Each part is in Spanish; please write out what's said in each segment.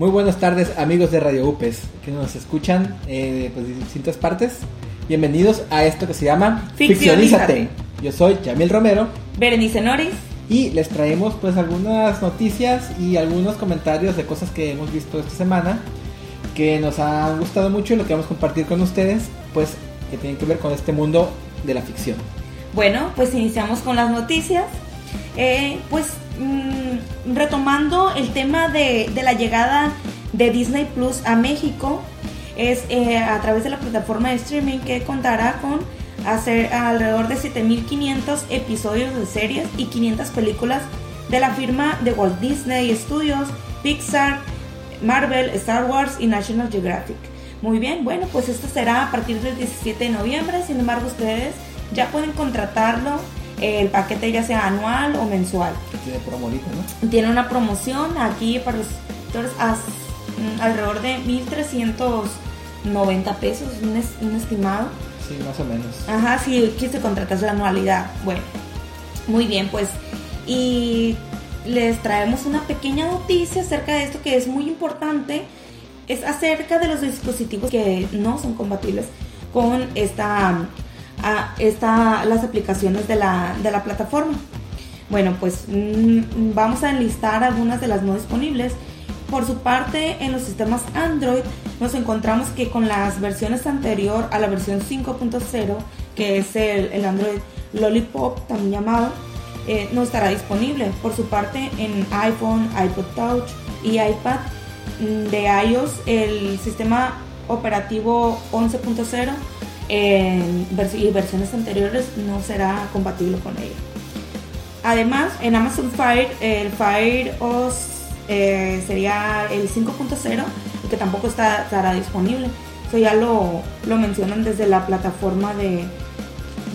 Muy buenas tardes amigos de Radio UPES que nos escuchan eh, pues, de distintas partes. Bienvenidos a esto que se llama Ficcionízate. Yo soy Yamil Romero Berenice Noris. y les traemos pues algunas noticias y algunos comentarios de cosas que hemos visto esta semana que nos han gustado mucho y lo queremos compartir con ustedes pues que tienen que ver con este mundo de la ficción. Bueno, pues iniciamos con las noticias. Eh, pues mm, retomando el tema de, de la llegada de Disney Plus a México, es eh, a través de la plataforma de streaming que contará con hacer alrededor de 7500 episodios de series y 500 películas de la firma de Walt Disney Studios, Pixar, Marvel, Star Wars y National Geographic. Muy bien, bueno, pues esto será a partir del 17 de noviembre, sin embargo ustedes ya pueden contratarlo, el paquete ya sea anual o mensual. Tiene una promoción aquí para los suscriptores a- mm, alrededor de 1.390 pesos, un, es- un estimado. Sí, más o menos. Ajá, si quise contratas la anualidad. Bueno, muy bien, pues. Y les traemos una pequeña noticia acerca de esto que es muy importante. Es acerca de los dispositivos que no son compatibles con esta, esta las aplicaciones de la, de la plataforma. Bueno, pues mm, vamos a enlistar algunas de las no disponibles. Por su parte, en los sistemas Android nos encontramos que con las versiones anterior a la versión 5.0, que es el, el Android Lollipop, también llamado, eh, no estará disponible. Por su parte, en iPhone, iPod Touch y iPad mm, de iOS, el sistema operativo 11.0 en vers- y versiones anteriores no será compatible con ella. Además, en Amazon Fire, el Fire OS eh, sería el 5.0, y que tampoco está, estará disponible. Eso ya lo, lo mencionan desde la plataforma de,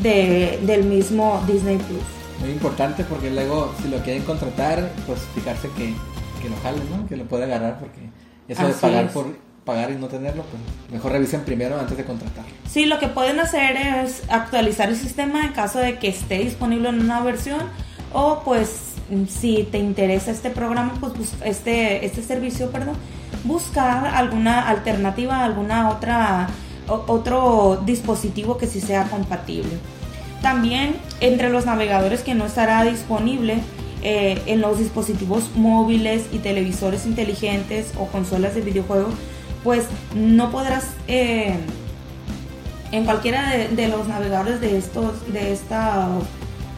de- del mismo Disney Plus. Muy importante porque luego si lo quieren contratar, pues fijarse que, que lo jalen, ¿no? Que lo pueda agarrar porque eso de Así pagar es. por pagar y no tenerlo, pues mejor revisen primero antes de contratar. Sí, lo que pueden hacer es actualizar el sistema en caso de que esté disponible en una versión o pues si te interesa este programa, pues este, este servicio, perdón, buscar alguna alternativa, alguna otra otro dispositivo que sí sea compatible. También entre los navegadores que no estará disponible eh, en los dispositivos móviles y televisores inteligentes o consolas de videojuegos, pues no podrás eh, en cualquiera de, de los navegadores de estos de estos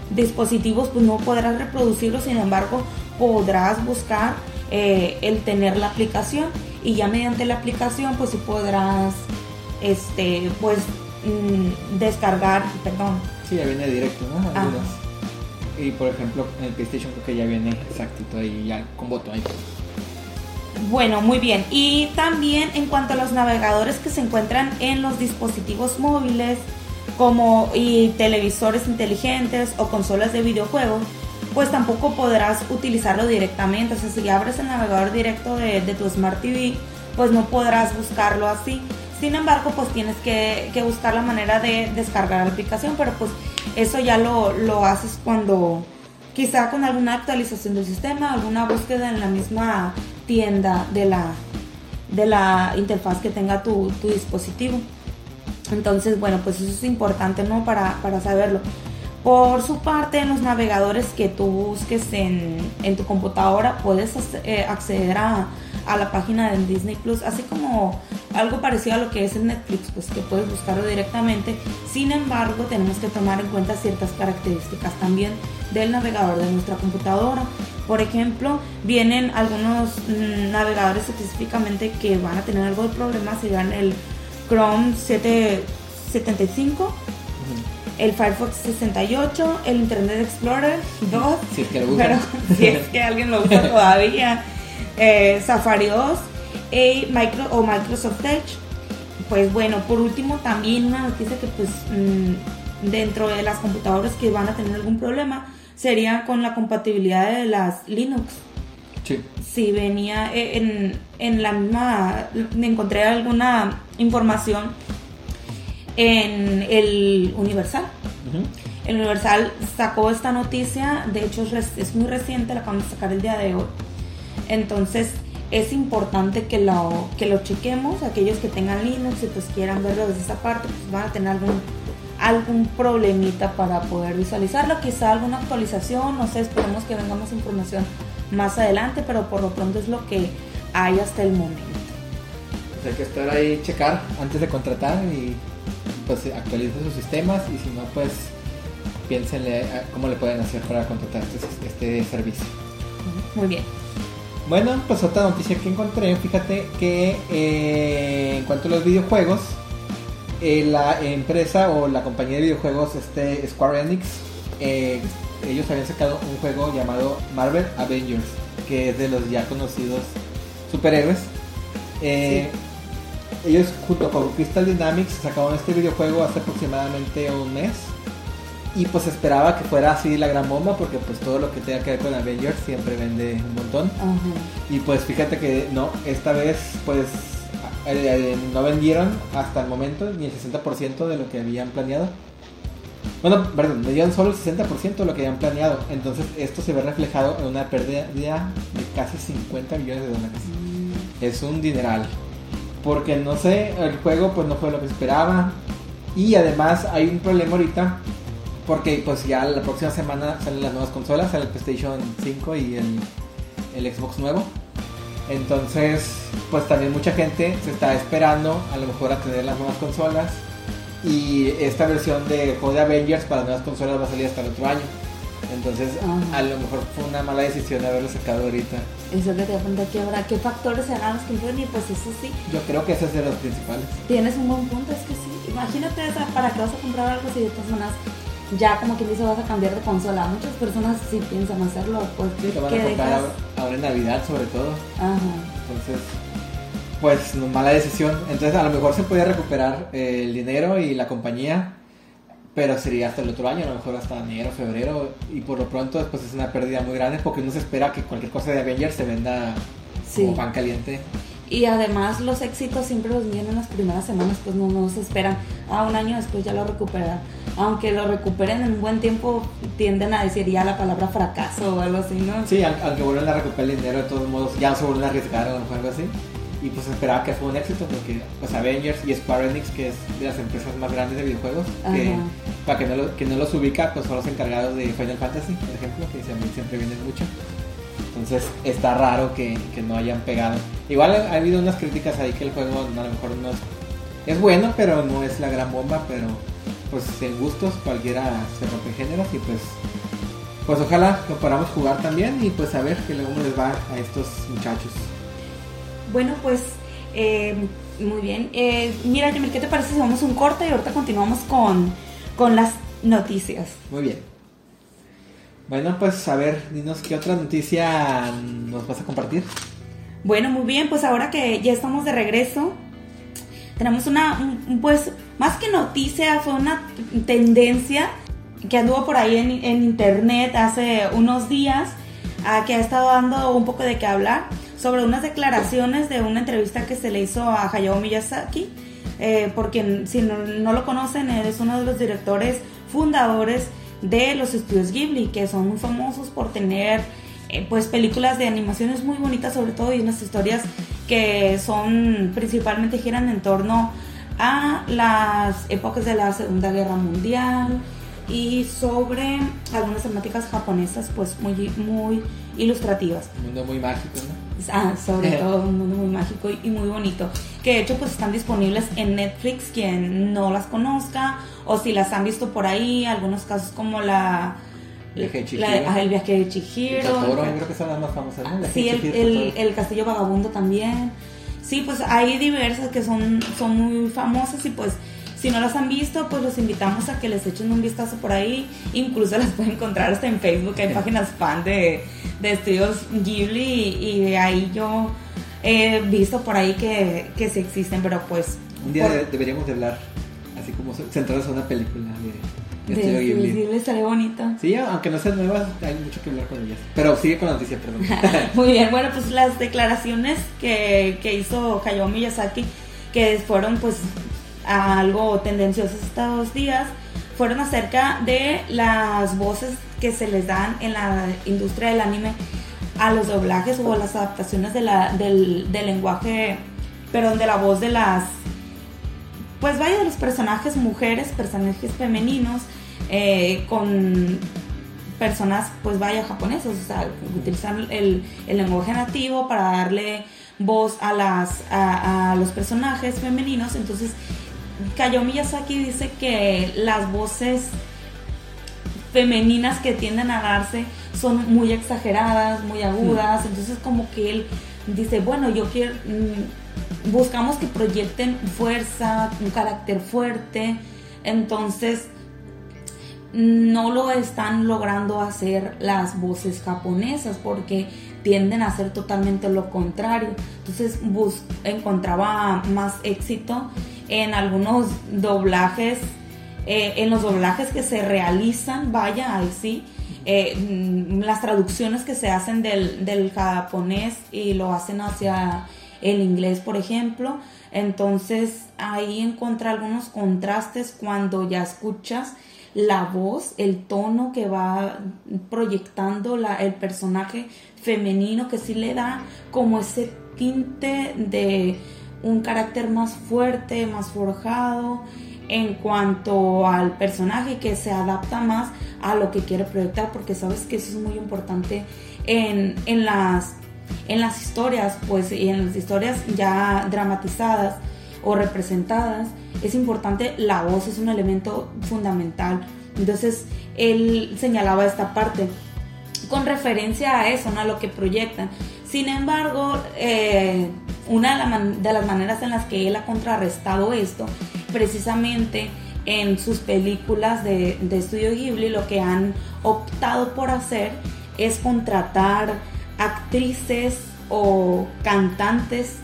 dispositivos pues no podrás reproducirlo sin embargo podrás buscar eh, el tener la aplicación y ya mediante la aplicación pues sí podrás este pues mm, descargar perdón Sí, ya viene directo, ¿no? Algunos. Y por ejemplo, en el PlayStation creo que ya viene exactito ahí ya con botón ahí. Bueno, muy bien. Y también en cuanto a los navegadores que se encuentran en los dispositivos móviles, como y televisores inteligentes o consolas de videojuegos, pues tampoco podrás utilizarlo directamente. O sea, si abres el navegador directo de, tu Smart TV, pues no podrás buscarlo así. Sin embargo, pues tienes que, que buscar la manera de descargar la aplicación, pero pues eso ya lo, lo haces cuando quizá con alguna actualización del sistema, alguna búsqueda en la misma tienda de la, de la interfaz que tenga tu, tu dispositivo. Entonces, bueno, pues eso es importante, ¿no? Para, para saberlo. Por su parte, en los navegadores que tú busques en, en tu computadora, puedes eh, acceder a, a la página de Disney Plus, así como algo parecido a lo que es el Netflix, pues que puedes buscarlo directamente. Sin embargo, tenemos que tomar en cuenta ciertas características también del navegador de nuestra computadora. Por ejemplo, vienen algunos mm, navegadores específicamente que van a tener algo de problemas, serán el Chrome 775, el Firefox 68, el Internet Explorer 2, Si es que lo usan. pero si es que alguien lo usa todavía, eh, Safari 2 eh, micro, o Microsoft Edge. Pues bueno, por último también una noticia que pues mm, dentro de las computadoras que van a tener algún problema sería con la compatibilidad de las Linux. Sí. Si venía eh, en, en la misma, encontré alguna información en el Universal. El Universal sacó esta noticia, de hecho es, muy reciente, la acaban de sacar el día de hoy. Entonces, es importante que lo, que lo chequemos. Aquellos que tengan Linux y pues quieran verlo desde esa parte, pues van a tener algún, algún problemita para poder visualizarlo. Quizá alguna actualización, no sé, esperemos que venga más información más adelante, pero por lo pronto es lo que hay hasta el momento. Pues hay que estar ahí, checar antes de contratar y pues actualicen sus sistemas y si no, pues piénsenle cómo le pueden hacer para contratar este, este servicio. Muy bien. Bueno, pues otra noticia que encontré, fíjate que eh, en cuanto a los videojuegos, eh, la empresa o la compañía de videojuegos este Square Enix, eh, ellos habían sacado un juego llamado Marvel Avengers, que es de los ya conocidos superhéroes. Ellos junto con Crystal Dynamics sacaron este videojuego hace aproximadamente un mes y pues esperaba que fuera así la gran bomba porque pues todo lo que tenga que ver con Avengers siempre vende un montón. Y pues fíjate que no, esta vez pues eh, eh, no vendieron hasta el momento ni el 60% de lo que habían planeado. Bueno, perdón, vendieron solo el 60% de lo que habían planeado. Entonces esto se ve reflejado en una pérdida de casi 50 millones de dólares. Mm. Es un dineral. Porque no sé, el juego pues no fue lo que esperaba. Y además hay un problema ahorita porque pues ya la próxima semana salen las nuevas consolas, sale el PlayStation 5 y el, el Xbox nuevo. Entonces, pues también mucha gente se está esperando a lo mejor a tener las nuevas consolas. Y esta versión de juego de Avengers para nuevas consolas va a salir hasta el otro año. Entonces, a lo mejor fue una mala decisión haberlo sacado ahorita. Eso que te voy aquí ahora, ¿qué factores serán los que influyen? Y pues eso sí. Yo creo que ese es de los principales. Tienes un buen punto, es que sí. Imagínate para que vas a comprar algo si de todas maneras ya como quien dice vas a cambiar de consola. Muchas personas sí piensan hacerlo. Pues, sí, van a comprar ahora en Navidad sobre todo. Ajá. Entonces, pues mala decisión. Entonces a lo mejor se puede recuperar eh, el dinero y la compañía, pero sería hasta el otro año, a lo mejor hasta enero, febrero. Y por lo pronto pues es una pérdida muy grande porque no se espera que cualquier cosa de Avengers se venda como pan caliente. Y además los éxitos siempre los vienen en las primeras semanas, pues no, no se esperan. A un año después ya lo recuperan aunque lo recuperen en un buen tiempo, tienden a decir ya la palabra fracaso o algo así, ¿no? Sí, aunque vuelvan a recuperar el dinero, de todos modos ya se vuelven a arriesgar o algo así. Y pues esperaba que fuera un éxito porque pues Avengers y Square Enix, que es de las empresas más grandes de videojuegos, que para que no, lo, que no los ubica, pues son los encargados de Final Fantasy, por ejemplo, que siempre vienen mucho. Entonces está raro que, que, no hayan pegado. Igual ha, habido unas críticas ahí que el juego a lo mejor no es, es bueno, pero no es la gran bomba, pero pues en gustos cualquiera se rompe géneros y pues pues ojalá lo podamos jugar también y pues a ver qué luego les va a estos muchachos. Bueno, pues eh, muy bien. Eh, mira, Jamil, ¿qué te parece si vamos un corte y ahorita continuamos con, con las noticias? Muy bien. Bueno, pues a ver, dinos qué otra noticia nos vas a compartir. Bueno, muy bien, pues ahora que ya estamos de regreso, tenemos una, pues, más que noticia, fue una tendencia que anduvo por ahí en, internet hace unos días, que ha estado dando un poco de qué hablar, sobre unas declaraciones de una entrevista que se le hizo a Hayao Miyazaki, eh, porque si no, lo conocen, es uno de los directores fundadores de los estudios Ghibli, que son muy famosos por tener eh, pues películas de animaciones muy bonitas sobre todo y unas historias que son principalmente giran en torno a las épocas de la Segunda Guerra Mundial y sobre algunas temáticas japonesas pues muy muy ilustrativas. Un mundo muy mágico, ¿no? Ah, sobre todo un mundo muy mágico y muy bonito. Que de hecho pues están disponibles en Netflix quien no las conozca o si las han visto por ahí, algunos casos como la el viaje de Chihiro. creo que son las más famosas, Sí, el, el, Castillo Vagabundo también. Sí, pues hay diversas que son, son muy famosas y pues si no las han visto, pues los invitamos a que les echen un vistazo por ahí. Incluso las pueden encontrar hasta en Facebook, hay páginas fan de, de estudios Ghibli y, ahí yo he visto por ahí que, que sí existen, pero pues... Un día deberíamos de hablar, así como centrados en una película de de Ghibli. estaría bonito. Sí, aunque no sean nuevas, hay mucho que hablar con ellas. Pero sigue con la noticia, perdón. Muy bien, bueno, pues las declaraciones que, que hizo Hayao Miyazaki, que fueron pues algo tendenciosas estos días, fueron acerca de las voces que se les dan en la industria del anime a los doblajes o las adaptaciones del, del lenguaje, perdón, de la voz de las, pues vaya, de los personajes mujeres, personajes femeninos, eh, con personas, pues vaya, japonesas, o sea, utilizar el, el lenguaje nativo para darle voz a, las, a, a los personajes femeninos. Entonces, Kayo Miyazaki dice que las voces femeninas que tienden a darse son muy exageradas, muy agudas, entonces como que él dice, bueno, yo quiero, mm, buscamos que proyecten fuerza, un carácter fuerte, entonces no lo están logrando hacer las voces japonesas porque tienden a hacer totalmente lo contrario. Entonces bus encontraba más éxito en algunos doblajes, eh, en los doblajes que se realizan, vaya, ahí sí, eh, mm, las traducciones que se hacen del, del japonés y lo hacen hacia el inglés, por ejemplo. Entonces ahí encontré algunos contrastes cuando ya escuchas la voz, el tono que va proyectando la, el personaje femenino que sí le da como ese tinte de un carácter más fuerte, más forjado en cuanto al personaje que se adapta más a lo que quiere proyectar porque sabes que eso es muy importante en, en las en las historias pues y en las historias ya dramatizadas o representadas es importante la voz es un elemento fundamental entonces él señalaba esta parte con referencia a eso, ¿no? a lo que proyectan. Sin embargo, eh, una de, las maneras en las que él ha contrarrestado esto, precisamente en sus películas de, de Estudio Ghibli, lo que han optado por hacer es contratar actrices o cantantes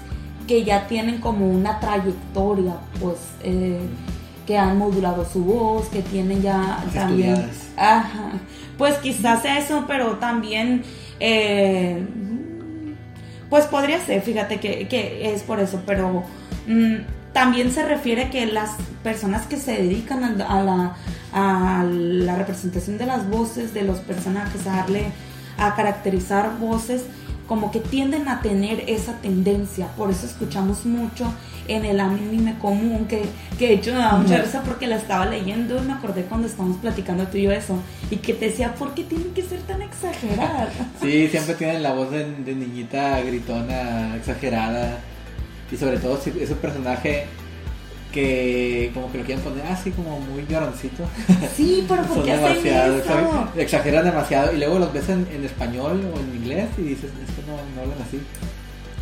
que ya tienen como una trayectoria, pues, eh, que han modulado su voz, que tienen ya también... Ajá, pues quizás eso, pero también... Eh, pues podría ser, fíjate que, es por eso, pero mm, también se refiere que las personas que se dedican a, la, a la representación de las voces de los personajes, a darle, a caracterizar voces, como que tienden a tener esa tendencia. Por eso escuchamos mucho en el anime común, que, que de hecho me da mucha risa porque la estaba leyendo y me acordé cuando estábamos platicando tú y yo eso. Y que te decía, ¿por qué tienen que ser tan exageradas? Sí, siempre tienen la voz de, niñita gritona, exagerada. Y sobre todo si es un personaje que como que lo quieren poner así como muy lloroncito. Sí, pero porque demasiado, exageran demasiado y luego los ves en, en, español o en inglés y dices, es que no, no hablan así.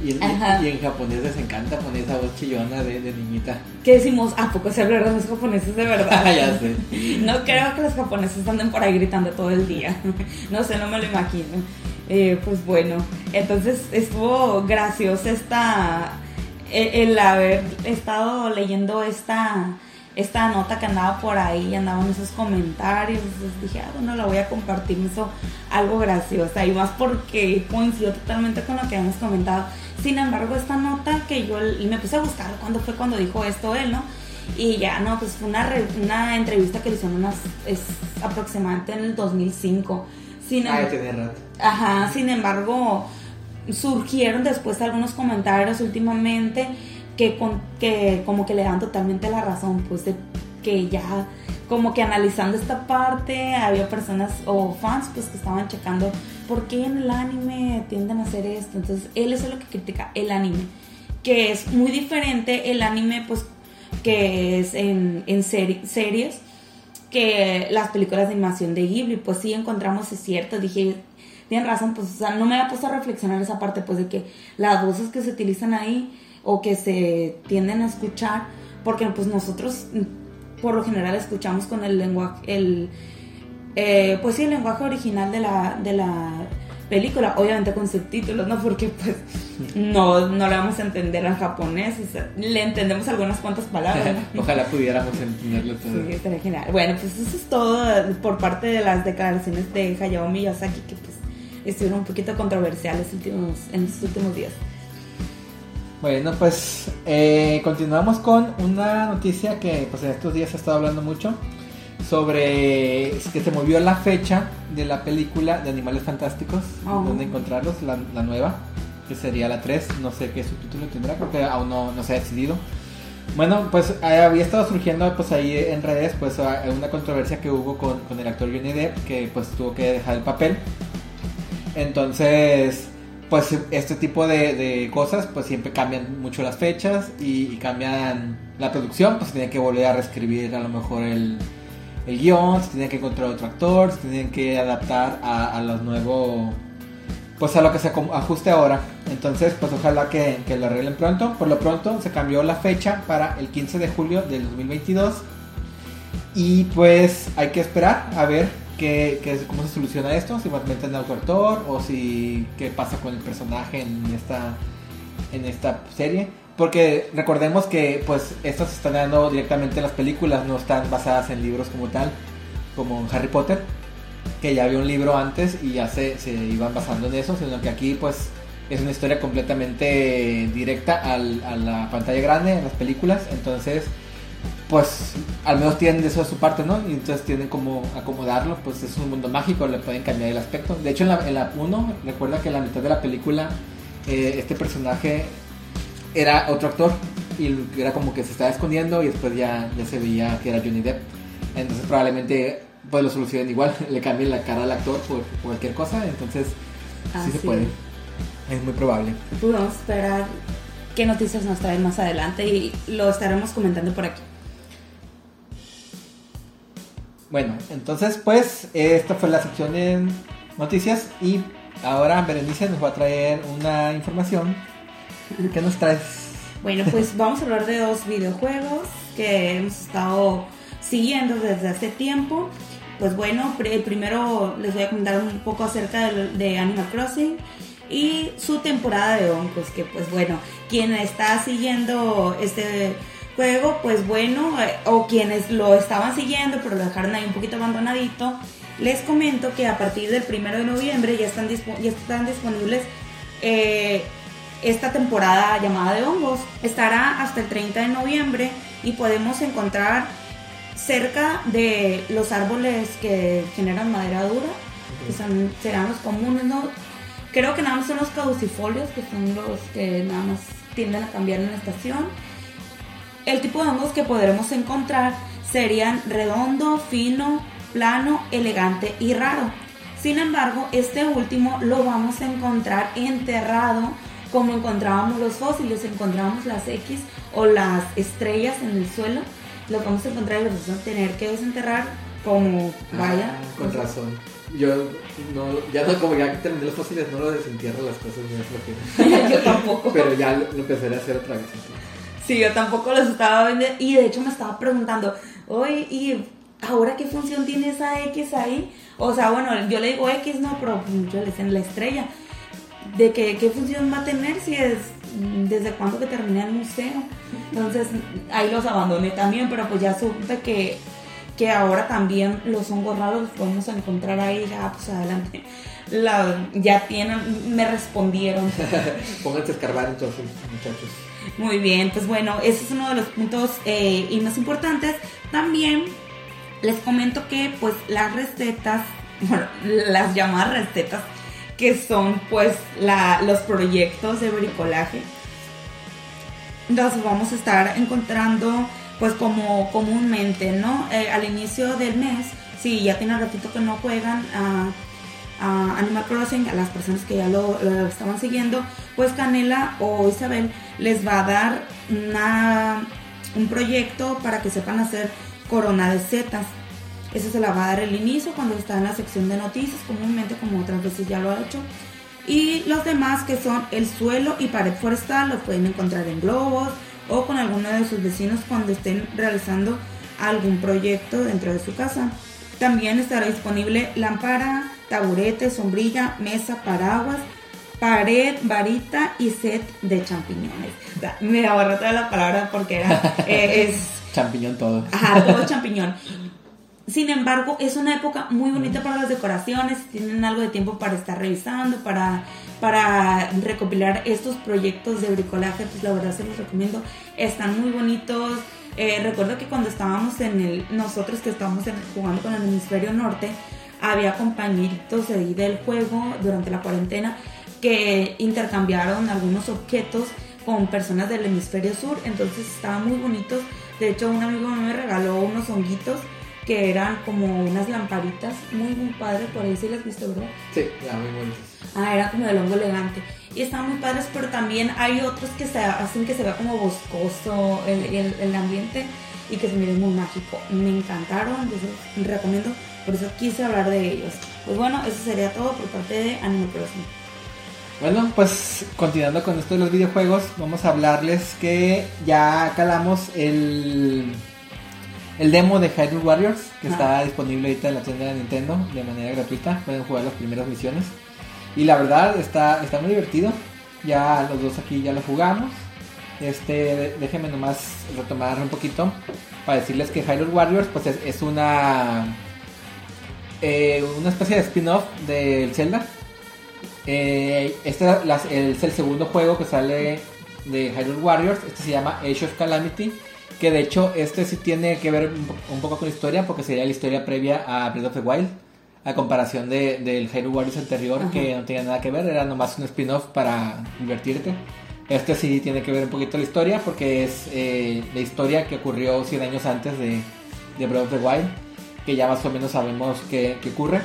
Y en, y en, japonés les encanta poner esa voz chillona de, de niñita. ¿Qué decimos? ¿A poco se hablan los japoneses de verdad? ya sé. No creo que los japoneses anden por ahí gritando todo el día. No sé, no me lo imagino. Eh, pues bueno, entonces estuvo graciosa esta el, haber estado leyendo esta, esta nota que andaba por ahí, andaban esos comentarios, entonces dije, ah, bueno, la voy a compartir, me hizo algo graciosa y más porque coincidió totalmente con lo que habíamos comentado. Sin embargo, esta nota que yo me puse a buscar cuándo fue cuando dijo esto él, ¿no? Y ya, no, pues fue una, una entrevista que le hicieron unas, es aproximadamente en el 2005. Sin, ah, rato. Ajá, sin embargo, surgieron después algunos comentarios últimamente que, que como que le dan totalmente la razón, pues de que ya como que analizando esta parte había personas o fans pues que estaban checando por qué en el anime tienden a hacer esto. Entonces él es lo que critica el anime, que es muy diferente el anime pues que es en, en series que las películas de animación de Ghibli, pues sí encontramos, es cierto, dije, tienen razón, pues, o sea, no me había puesto a reflexionar esa parte, pues, de que las voces que se utilizan ahí o que se tienden a escuchar, porque, pues, nosotros, por lo general, escuchamos con el lenguaje, el, eh, pues sí, el lenguaje original de la, de la película, obviamente con subtítulos, ¿no? Porque pues no, no le vamos a entender al japonés, o sea, le entendemos algunas cuantas palabras. Ojalá pudiéramos entenderlo todo. Sí, genial. Bueno, pues eso es todo por parte de las declaraciones de Hayao Miyazaki, que pues estuvieron un poquito controversiales últimos, en estos últimos días. Bueno, pues eh, continuamos con una noticia que pues en estos días se ha estado hablando mucho sobre que se movió la fecha de la película de Animales Fantásticos, Oh. donde encontrarlos, la, la nueva, que sería la 3, no sé qué subtítulo tendrá, porque aún no, no se ha decidido. Bueno, pues eh, había estado surgiendo pues ahí en redes pues una controversia que hubo con, con el actor Johnny Depp que pues tuvo que dejar el papel. Entonces, pues este tipo de, cosas pues siempre cambian mucho las fechas y, cambian la producción, pues se tiene que volver a reescribir a lo mejor el, guion, se tiene que encontrar otro actor, se tienen que adaptar a, los nuevos pues a lo que se ajuste ahora. Entonces, pues ojalá que, que lo arreglen pronto. Por lo pronto se cambió la fecha para el 15 de julio del 2022. Y pues hay que esperar a ver qué, cómo se soluciona esto, si meten a otro actor o si qué pasa con el personaje en esta, en esta serie. Porque recordemos que pues estas se están dando directamente las películas, no están basadas en libros como tal, como en Harry Potter que ya había un libro antes y ya se, se iban basando en eso, sino que aquí pues es una historia completamente directa al- a la pantalla grande, en las películas, entonces pues al menos tienen eso de su parte, ¿no? Y entonces tienen como acomodarlo, pues es un mundo mágico, le pueden cambiar el aspecto. De hecho en la, en la 1, recuerda que en la mitad de la película eh, este personaje era otro actor y era como que se estaba escondiendo y después ya, ya se veía que era Johnny Depp. Entonces probablemente pues lo solucionen igual, le cambien la cara al actor por cualquier cosa, entonces sí se puede. Es muy probable. Vamos a esperar qué noticias nos traen más adelante y lo estaremos comentando por aquí. Bueno, entonces pues esta fue la sección en noticias y ahora Berenice nos va a traer una información. ¿Qué nos traes? Bueno, pues vamos a hablar de dos videojuegos que hemos estado siguiendo desde hace tiempo. Pues bueno, primero les voy a comentar un poco acerca de, Animal Crossing y su temporada de hongos, que pues bueno, quien está siguiendo este juego, pues bueno, eh, o quienes lo estaban siguiendo pero lo dejaron ahí un poquito abandonadito, les comento que a partir del primero de noviembre ya están, ya están disponibles eh, esta temporada llamada de hongos. Estará hasta el 30 de noviembre y podemos encontrar cerca de los árboles que generan madera dura, que son, serán los comunes, ¿no? Creo que nada más son los caducifolios, que son los que nada más tienden a cambiar en la estación. El tipo de hongos que podremos encontrar serían redondo, fino, plano, elegante y raro. Sin embargo, este último lo vamos a encontrar enterrado como encontrábamos los fósiles, encontrábamos las X o las estrellas en el suelo, los vamos a encontrar y los vamos a tener que desenterrar como vaya. Ah, con razón. Yo no, ya no, como ya terminé los fósiles, no lo desentierro las cosas, no es lo que. Yo tampoco. Pero ya lo, lo empezaré a hacer otra vez. Sí, yo tampoco los estaba viendo y de hecho me estaba preguntando, oye, ¿y ahora qué función tiene esa X ahí? O sea, bueno, yo le digo X, no, pero yo le decía la estrella. ¿De que, qué función va a tener si es desde cuándo que terminé el museo? Entonces ahí los abandoné también, pero pues ya supe que, que ahora también los hongos raros los podemos encontrar ahí, ya pues adelante. La- ya tienen, me respondieron. Pónganse a escarbar entonces, muchachos. Muy bien, pues bueno, ese es uno de los puntos eh, y más importantes. También les comento que pues las recetas, bueno, las llamadas recetas, que son pues los proyectos de bricolaje, los vamos a estar encontrando pues como comúnmente, ¿no? Eh, al inicio del mes, si ya tienen ratito que no juegan a, a Animal Crossing, a las personas que ya lo, estaban siguiendo, pues Canela o Isabel les va a dar una, un proyecto para que sepan hacer corona de setas. Eso se la va a dar el inicio cuando está en la sección de noticias, comúnmente como otras veces ya lo ha hecho. Y los demás que son el suelo y pared forestal los pueden encontrar en globos o con alguno de sus vecinos cuando estén realizando algún proyecto dentro de su casa. También estará disponible lámpara, taburete, sombrilla, mesa, paraguas, pared, varita y set de champiñones. Me ahorré toda la palabra porque era, eh, es Champiñón todo. Ajá, todo champiñón. Sin embargo, es una época muy bonita para las decoraciones. Tienen algo de tiempo para estar revisando, para, para recopilar estos proyectos de bricolaje. Pues la verdad se los recomiendo. Están muy bonitos. Eh, recuerdo que cuando estábamos en el, nosotros que estábamos en- jugando con el hemisferio norte, había compañeritos ahí del juego durante la cuarentena que intercambiaron algunos objetos con personas del hemisferio sur, entonces estaban muy bonitos. De hecho, un amigo me regaló unos honguitos que eran como unas lamparitas, muy muy padres, por ahí sí las viste, ¿verdad? Sí, ya, muy bonitos. Ah, era como del hongo elegante. Y estaban muy padres, pero también hay otros que se hacen que se vea como boscoso el, el- el ambiente y que se mire muy mágico. Me encantaron, les recomiendo, por eso quise hablar de ellos. Pues bueno, eso sería todo por parte de Animal Crossing. Bueno, pues continuando con esto de los videojuegos, vamos a hablarles que ya calamos el, el demo de Hyrule Warriors, que Ah. está disponible ahorita en la tienda de Nintendo de manera gratuita. Pueden jugar las primeras misiones. Y la verdad está, está muy divertido. Ya los dos aquí ya lo jugamos. Este, déjenme nomás retomar un poquito para decirles que Hyrule Warriors pues es, una eh, una especie de spin-off del Zelda. Eh, este es el segundo juego que sale de Hyrule Warriors. Este se llama Age of Calamity. Que de hecho este sí tiene que ver un poco con la historia porque sería la historia previa a Breath of the Wild. A comparación de- del Hyrule Warriors anterior Ajá. que no tenía nada que ver, era nomás un spin-off para divertirte. Este sí tiene que ver un poquito la historia porque es eh, la historia que ocurrió 100 años antes de, de Breath of the Wild. Que ya más o menos sabemos qué qué ocurre.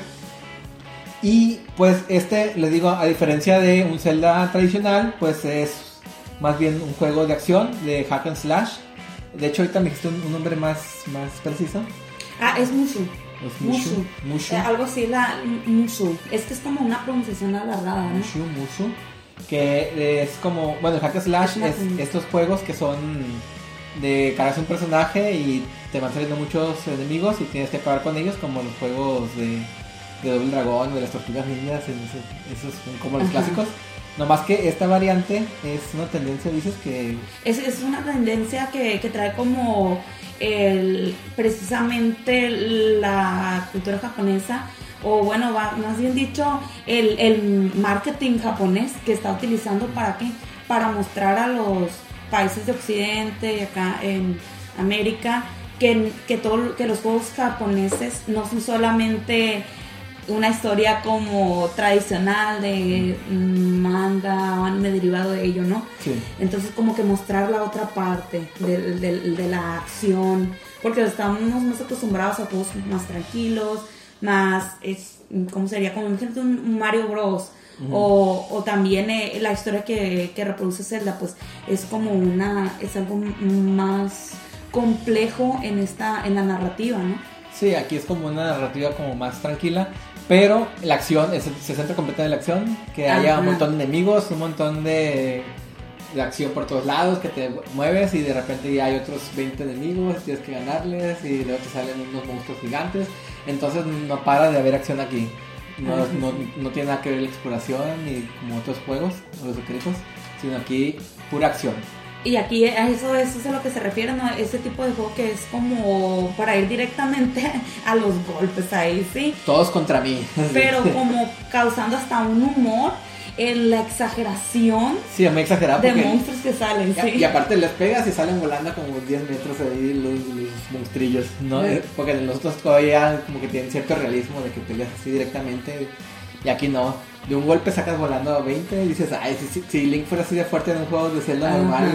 Y pues este, les digo, a diferencia de un Zelda tradicional, pues es más bien un juego de acción, de hack and slash. De hecho, ahorita me dijiste un, un nombre más, más preciso. Ah, es Mushu. Es Mushu. Mushu. Eh, algo así, la Mushu. Es que es como una pronunciación alargada, ¿no? Mushu, Mushu. Que es como, bueno, el hack slash Es estos juegos que son de cargas un personaje y te van saliendo muchos enemigos y tienes que acabar con ellos, como los juegos de, de Doble Dragón, de las Tortugas Ninjas, esos, esos son como los Ajá. clásicos. No más que esta variante es una tendencia, dices que Es, es una tendencia que, que trae como el, precisamente la cultura japonesa, o bueno, va- más bien dicho, el, el marketing japonés que está utilizando para qué? Para mostrar a los países de Occidente y acá en América que, que, todo, que los juegos japoneses no son solamente una historia como tradicional de manga o anime derivado de ello, ¿no? sí. Entonces como que mostrar la otra parte de, de- de la acción, porque estamos más acostumbrados a juegos más tranquilos, más, es, ¿cómo sería? Como imagínate un Mario Bros. o, o también eh, la historia que, que reproduce Zelda, pues es como una, es algo más complejo en esta, en la narrativa, ¿no? Sí, aquí es como una narrativa como más tranquila, pero la acción se centra completamente en la acción, que haya Ajá. un montón de enemigos, un montón de, de acción por todos lados, que te mueves y de repente ya hay otros 20 enemigos, tienes que ganarles y luego te salen unos monstruos gigantes, entonces no para de haber acción aquí. No, sí, no, no tiene nada que ver la exploración ni como otros juegos o los secretos, sino aquí pura acción. Y aquí a eso, eso es a lo que se refiere, ¿no? Ese tipo de juego que es como para ir directamente a los golpes ahí, ¿sí? Todos contra mí. Pero como causando hasta un humor en la exageración Sí, exagerado de monstruos que salen, Y- ¿sí? Y aparte les pegas y salen volando como 10 metros ahí los, los monstrillos, ¿no? Sí. Eh, Porque los otros todavía como que tienen cierto realismo de que peleas así directamente y aquí no. De un golpe sacas volando a 20 y dices, ay, si, si- Link fuera así de fuerte en un juego de Zelda Ajá. normal,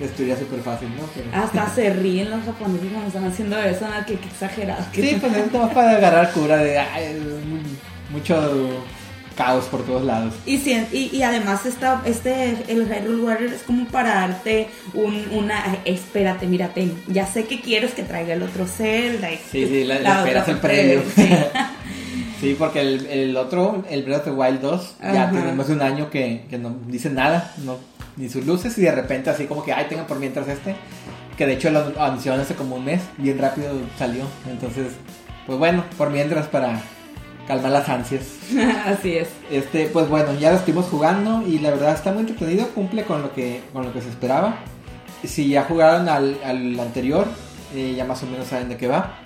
destruiría súper fácil, ¿no? Pero- Hasta se ríen los japoneses cuando están haciendo eso, ¿no? Que, que exagerado. que- Sí, pues es más para agarrar cura de ay, mucho caos por todos lados. Y, si- y, y además esta, este, el Hyrule Warrior es como para darte un, una, "Ay, espérate, mírate, ya sé que quieres que traiga el otro Zelda. y- Sí, sí, la, la la esperas el sí. Sí, porque el, el otro, el Breath of the Wild 2, ya Ajá. tiene más de un año que, que no dice nada, no, ni sus luces, y de repente así como que, ay, tengan por mientras este, que de hecho lo anunciaron hace como un mes, bien rápido salió, entonces, pues bueno, por mientras para calmar las ansias. Así es. Este, pues bueno, ya lo estuvimos jugando y la verdad está muy entretenido, cumple con lo que, con lo que se esperaba. Si ya jugaron al, al anterior, eh, ya más o menos saben de qué va.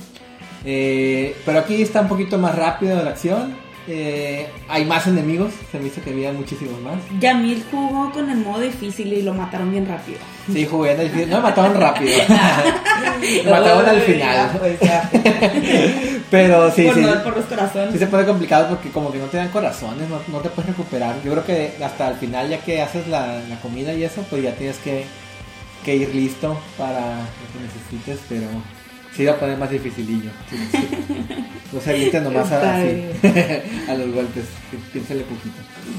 Eh, pero aquí está un poquito más rápido la acción. Eh, hay más enemigos, se me hizo que había muchísimos más. Yamil jugó con el modo difícil y lo mataron bien rápido. Sí, jugué en el No me mataron rápido. me mataron al final. Pero sí, por, sí. no- por los corazones. Sí se pone complicado porque como que no te dan corazones, no, no te puedes recuperar. Yo creo que hasta el final ya que haces la, la comida y eso, pues ya tienes que, que ir listo para lo que necesites, pero sí va a poner más dificilillo. Sí, sí. No se avienten nomás a, Está así, a los golpes, piénsale poquito.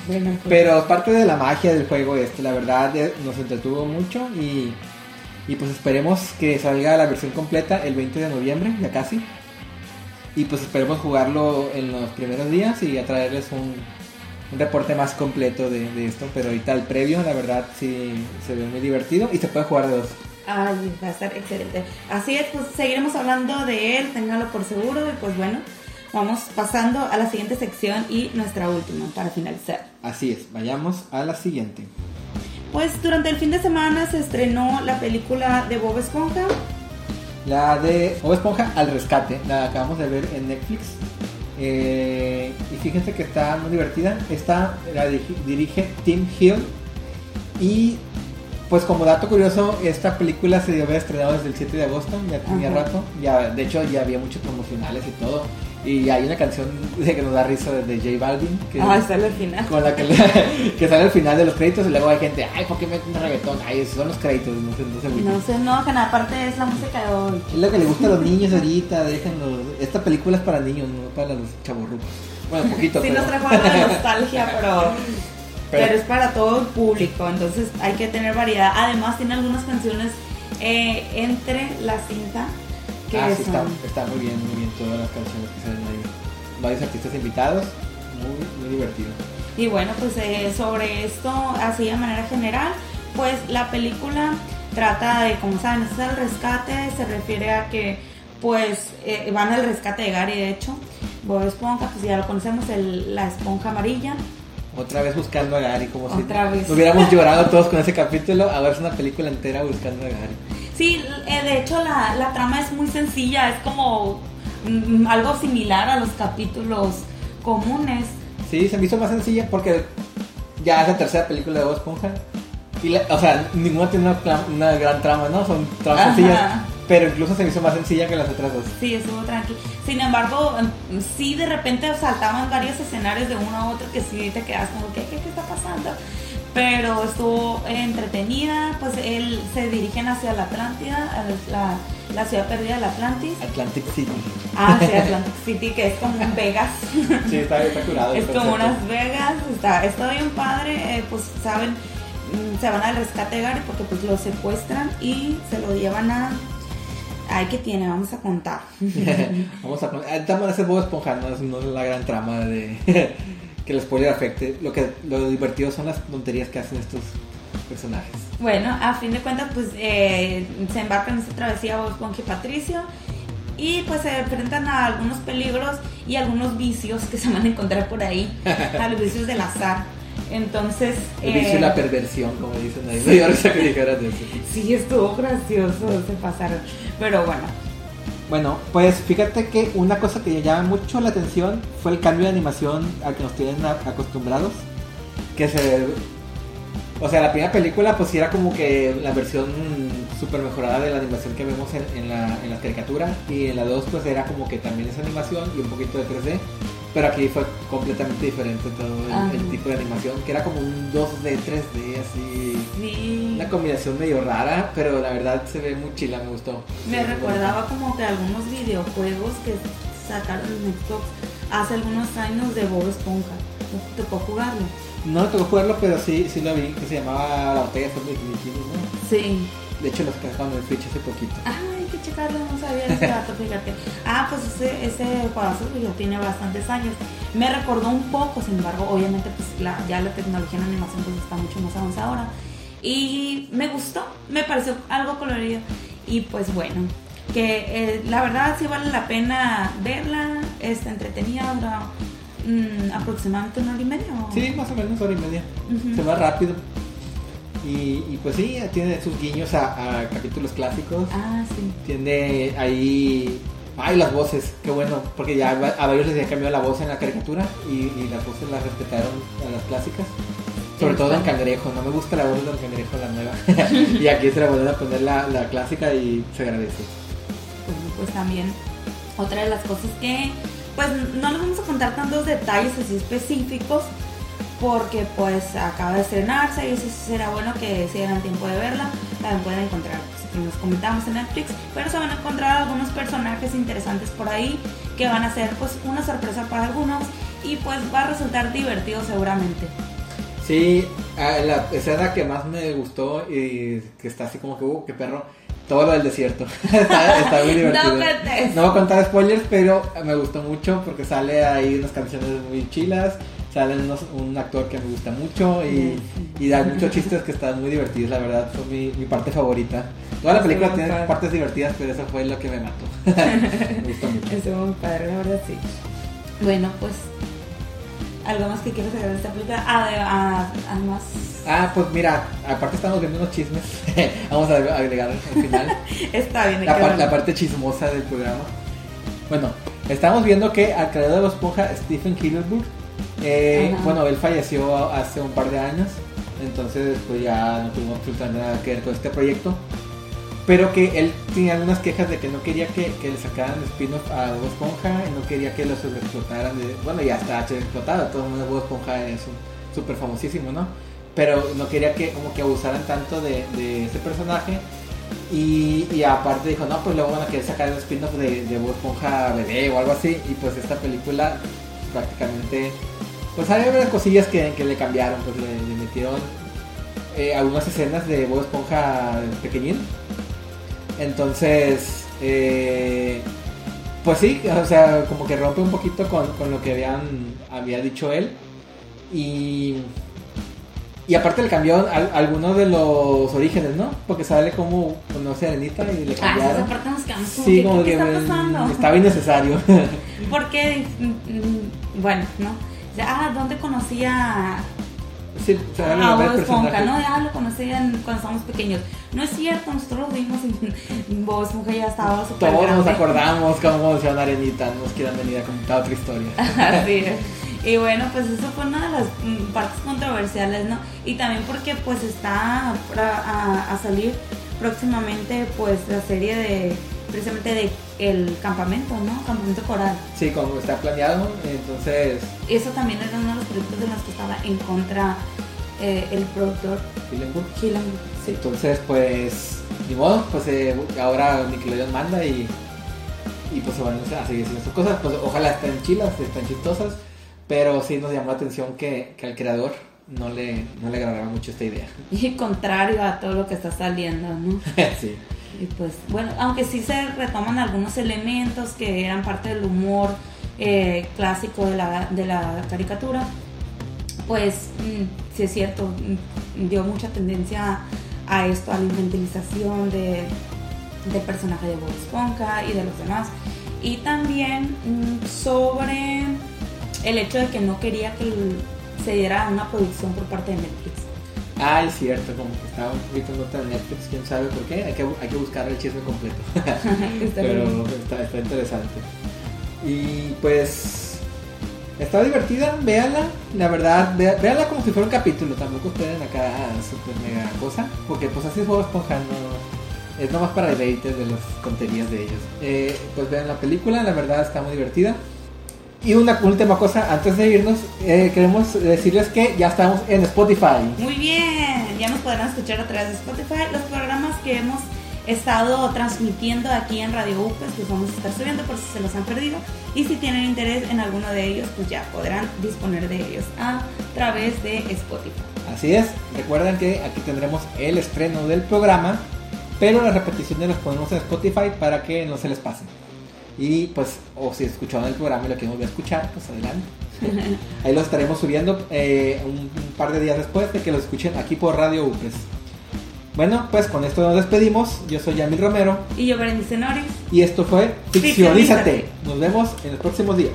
Bueno, pues, Pero parte de la magia del juego este, la verdad eh, nos entretuvo mucho y, y pues esperemos que salga la versión completa el 20 de noviembre, ya casi. Y pues esperemos jugarlo en los primeros días y a traerles un, un reporte más completo de, de esto. Pero ahorita el previo, la verdad, sí se ve muy divertido y se puede jugar de dos. Ay, va a estar excelente. Así es, pues seguiremos hablando de él, ténganlo por seguro. Y pues bueno, vamos pasando a la siguiente sección y nuestra última para finalizar. Así es, vayamos a la siguiente. Pues durante el fin de semana se estrenó la película de Bob Esponja. La de Bob Esponja al rescate, la acabamos de ver en Netflix. Eh, y fíjense que está muy divertida. Esta la dirige Tim Hill. Y pues como dato curioso, esta película se haber estrenado desde el 7 de agosto, ya tenía Ajá. rato. Ya, de hecho ya había muchos promocionales y todo. Y hay una canción de que nos da risa de J Balvin. Que, Ah, está al final. con la que, le- que sale al final de los créditos y luego hay gente, ay, ¿por qué meten un reggaetón? Ay, esos son los créditos, no se, no se agüiten". No sé, no, que aparte es la música de hoy. Es lo que le gusta a los niños ahorita, déjenlo. Esta película es para niños, no para los chavorrucos. Bueno, poquito, Sí pero... nos trajo de nostalgia, pero, Pero- pero es para todo el público, entonces hay que tener variedad. Además tiene algunas canciones eh, entre la cinta que ah, sí, está, está muy bien, muy bien todas las canciones que salen ahí. Varios artistas invitados, muy, muy divertido. Y bueno, pues eh, sobre esto, así de manera general, pues la película trata de, como saben, es el rescate, se refiere a que pues eh, van al rescate de Gary, de hecho. Bob Esponja, pues ya lo conocemos, el- la esponja amarilla. Otra vez buscando a Gary, como Otra si vez. hubiéramos llorado todos con ese capítulo. Ahora es una película entera buscando a Gary. Sí, eh, de hecho la, la trama es muy sencilla, es como mm, algo similar a los capítulos comunes. Sí, se me hizo más sencilla porque ya es la tercera película de Bob Esponja. Y la- o sea, ninguna tiene una, gran trama, ¿no? Son tramas Ajá. sencillas. Pero incluso se me hizo más sencilla que las otras dos. Sí, estuvo tranqui. Sin embargo, sí de repente saltaban varios escenarios de uno a otro que sí te quedas como, ¿qué, qué, qué está pasando? Pero estuvo entretenida, pues él se dirigen hacia la Atlántida, a la, la ciudad perdida de la Atlantis. Atlantic City. Ah, sí, Atlantic City, que es como un Vegas. Sí, está, está curado. Es como unas Vegas, está, está bien padre, eh, pues saben, mm, se van al rescate de Gary porque pues lo secuestran y se lo llevan a... Ay, ¿qué tiene? Vamos a contar. Vamos a. Estamos a hacer Bob Esponja, no es, no es la gran trama de que el spoiler afecte. Lo que lo divertido son las tonterías que hacen estos personajes. Bueno, a fin de cuentas, pues eh, se embarcan en esta travesía Bob Esponja y Patricio y pues se enfrentan a algunos peligros y algunos vicios que se van a encontrar por ahí, a los vicios del azar. Entonces, El vicio y eh, la perversión, como dicen ahí. Risa que dijeras eso. sí estuvo gracioso, se pasaron. Pero bueno, Bueno, pues fíjate que una cosa que llama mucho la atención fue el cambio de animación al que nos tienen acostumbrados. Que se. O sea, la primera película, pues sí era como que la versión súper mejorada de la animación que vemos en, en la, en la caricatura. Y en la 2, pues era como que también esa animación y un poquito de 3D. Pero aquí fue completamente diferente todo el, Ajá. el tipo de animación, que era como un 2D, 3D, así. sí. Una combinación medio rara, pero la verdad se ve muy chila, me gustó. Me recordaba como que algunos videojuegos que sacaron en Xbox hace algunos años de Bob Esponja. ¿Te tocó jugarlo? No me tocó jugarlo, pero sí, sí lo vi, que se llamaba La Botella de ¿no? Sí. De hecho, lo sacaron en Switch hace poquito. Ay, que checarlo, no sabía ese dato, fíjate. Ah, pues ese, ese pues, ya tiene bastantes años. Me recordó un poco, sin embargo, obviamente pues la- ya la tecnología en animación pues está mucho más avanzada ahora. Y me gustó, me pareció algo colorido. Y pues bueno, que eh, la verdad sí vale la pena verla, está entretenida, dura mm, aproximadamente una hora y media. ¿o? Sí, más o menos hora y media. Ujú. Se va rápido. Y, y pues sí, tiene sus guiños a, a capítulos clásicos. Ah, sí. Tiene ahí. Ay, las voces, qué bueno, porque ya a varios les había cambiado la voz en la caricatura y, y las voces las respetaron a las clásicas. Sobre todo en Está- Cangrejo, no me gusta la voz de Don Cangrejo, la nueva. y aquí se le vuelven a poner la, la clásica y se agradece. pues, pues también otra de las cosas que pues no les vamos a contar tantos detalles así específicos porque pues acaba de estrenarse y eso será bueno que si tengan tiempo de verla también pueden encontrar pues, les comentamos en Netflix pero se van a encontrar algunos personajes interesantes por ahí que van a ser pues una sorpresa para algunos y pues va a resultar divertido seguramente Sí, la escena que más me gustó y que está así como que, uh, qué perro, todo lo del desierto. está, está muy divertido. No. No voy a contar spoilers, pero me gustó mucho porque sale ahí unas canciones muy chilas, sale unos- un actor que me gusta mucho y, y da muchos chistes que están muy divertidos, la verdad, fue mi, mi parte favorita. Toda la película tiene padre. partes divertidas, pero eso fue lo que me mató. me gustó mucho. Estuvo muy padre, la verdad sí. Bueno, pues algo más que quieras agregar de esta película. Ah, de- ah, además, Ah, pues mira, aparte estamos viendo unos chismes, vamos a agregar al final. está bien. la, par- la parte chismosa del programa. Bueno, estamos viendo que al creador de la esponja, Stephen Hillenburg, eh, bueno, él falleció hace un par de años, entonces pues ya no tuvimos absolutamente nada que ver con este proyecto. Pero que él tenía algunas quejas de que no quería que, que le sacaran spin-off a Bob Esponja y no quería que lo sobreexplotaran. De, bueno, ya está sobreexplotado, todo el mundo Bob Esponja es un- súper famosísimo, ¿no? Pero no quería que como que abusaran tanto de, de ese personaje. Y, y aparte dijo, no, pues luego van a querer sacar el spin-off de, de Bob Esponja bebé o algo así. Y pues esta película prácticamente, pues hay varias cosillas que, que le cambiaron, pues le, le metieron eh, algunas escenas de Bob Esponja pequeñín. Entonces, eh, pues sí, o sea, como que rompe un poquito con, con lo que habían, había dicho él. Y, y aparte le cambió al- algunos de los orígenes, ¿no? Porque sale como conoce a Arenita y le Ah, esa cambiaron. parte nos quedamos como Sí, que, como ¿qué que está pasando? estaba innecesario. Porque, mm, mm, bueno, ¿no? O sea, ah, ¿dónde conocía sí, a Bob Esponja? ¿no? Ah, lo conocían cuando estábamos pequeños. No es cierto, nosotros lo vimos en Bob Esponja ya estaba súper Todos nos acordamos cómo conoció a Arenita, no nos quieran venir a contar otra historia. Así es. Y bueno, pues eso fue una de las mm, partes controversiales, ¿no? Y también porque pues está a salir próximamente pues la serie de precisamente de el campamento, ¿no? Campamento coral. Sí, como está planeado, entonces Eso también era uno de los proyectos de los que estaba en contra eh, el productor Hillenburg. Gilliam. Sí. Entonces, pues, ni modo, pues eh, ahora Nickelodeon manda y, y pues se van a seguir haciendo sus cosas. Pues ojalá estén chilas, estén chistosas, pero sí nos llamó la atención que, que al creador no le, no le agradaba mucho esta idea. Y contrario a todo lo que está saliendo, ¿no? sí. Y pues, bueno, aunque sí se retoman algunos elementos que eran parte del humor eh, clásico de la, de la caricatura, pues mm, sí es cierto, mm, dio mucha tendencia a esto, a la infantilización de, del personaje de Bob Esponja y de los demás. Y también mm, sobre el hecho de que no quería que se diera una producción por parte de Netflix. Ah, es cierto, como que estaba un poquito en nota de Netflix, quién sabe por qué. Hay que, hay que buscar el chisme completo. Está Pero está, está interesante. Y pues está divertida, véanla. La verdad, vea- véanla como si fuera un capítulo. Tampoco esperen acá super mega cosa. Porque pues así es Bob Esponja, no- es nomás para deleite de las tonterías de ellos. Eh, pues vean la película, la verdad está muy divertida. Y una última cosa, antes de irnos, eh, queremos decirles que ya estamos en Spotify. Muy bien, ya nos podrán escuchar a través de Spotify los programas que hemos estado transmitiendo aquí en Radio UPES, los vamos a estar subiendo por si se los han perdido. Y si tienen interés en alguno de ellos, pues ya podrán disponer de ellos a través de Spotify. Así es, recuerden que aquí tendremos el estreno del programa, pero las repeticiones las ponemos en Spotify para que no se les pasen. Y pues, o si escucharon el programa y lo quieren volver a escuchar, pues adelante. Ahí lo estaremos subiendo eh, un, un par de días después de que lo escuchen aquí por Radio UPRES. Bueno, pues con esto nos despedimos. Yo soy Yamil Romero Y yo, Berenice Noris. y esto fue Ficcionízate. Ficcionízate. Nos vemos en los próximos días.